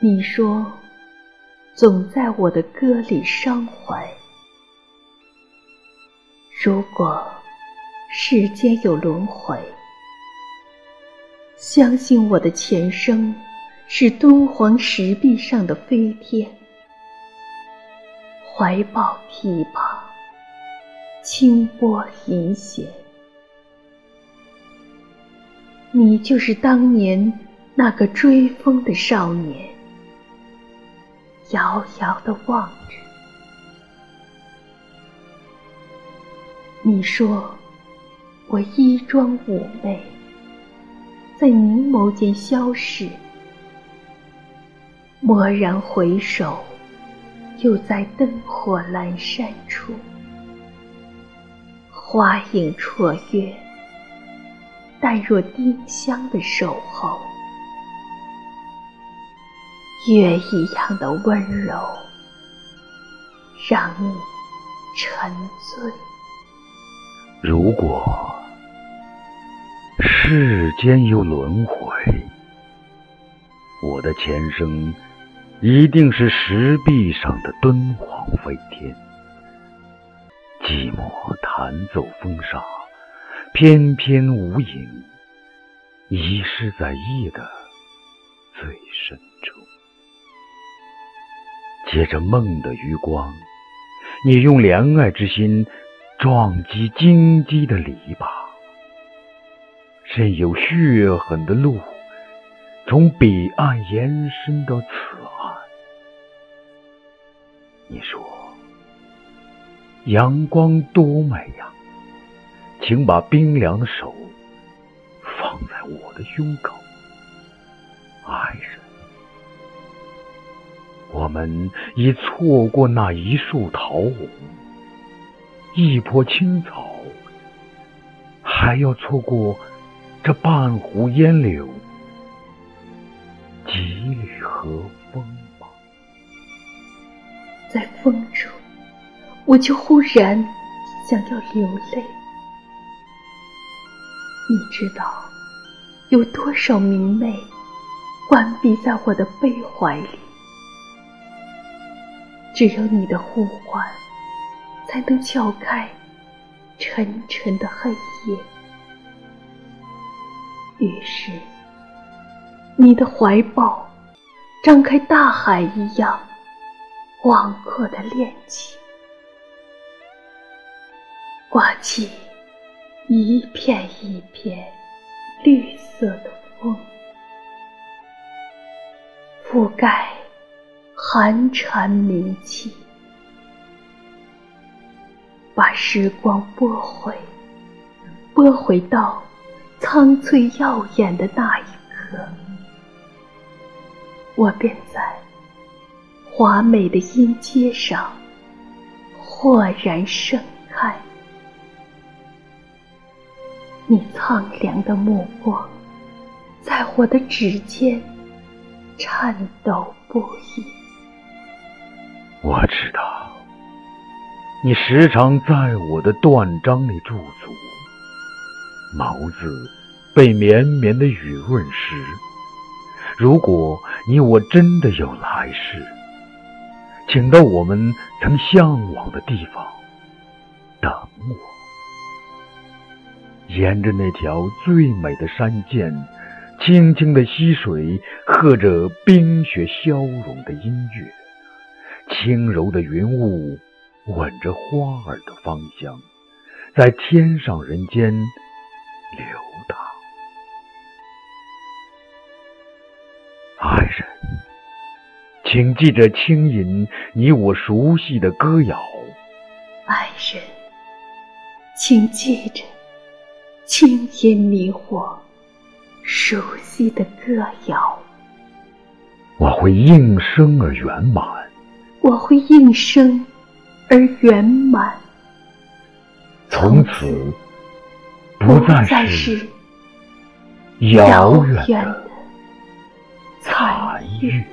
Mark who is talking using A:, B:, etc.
A: 你说，总在我的歌里伤怀。如果世间有轮回，相信我的前生是敦煌石壁上的飞天，怀抱琵琶，轻拨银弦。你就是当年那个追风的少年。遥遥的望着，你说我衣装妩媚，在凝眸间消逝。蓦然回首，又在灯火阑珊处，花影绰约，淡若丁香的守候。月一样的温柔，让你沉醉。
B: 如果世间有轮回，我的前生一定是石壁上的敦煌飞天。寂寞弹奏风沙，翩翩无影，遗失在夜的最深处。借着梦的余光，你用怜爱之心撞击荆棘的篱笆，任由血痕的路从彼岸延伸到此岸。你说阳光多美呀，请把冰凉的手放在我的胸口，我们已错过那一树桃红，一坡青草，还要错过这半壶烟柳，几缕和风吗？
A: 在风中，我就忽然想要流泪。你知道有多少明媚关闭在我的悲怀里？只有你的呼唤，才能撬开沉沉的黑夜。于是，你的怀抱张开大海一样广阔的恋情，刮起一片一片绿色的风，覆盖。寒蝉鸣泣，把时光拨回，拨回到苍翠耀眼的那一刻，我便在华美的音阶上豁然盛开。你苍凉的目光，在我的指尖颤抖不已。
B: 我知道，你时常在我的断章里驻足，眸子被绵绵的雨润湿。如果你我真的有来世，请到我们曾向往的地方等我。沿着那条最美的山涧，清清的溪水和着冰雪消融的音乐。轻柔的云雾吻着花儿的芳香，在天上人间流淌。爱人，请记着轻吟你我熟悉的歌谣。
A: 爱人，请记着轻吟你我熟悉的歌谣。
B: 我会应声而圆满。
A: 我会应声而圆满，
B: 从此不再是遥远的残月。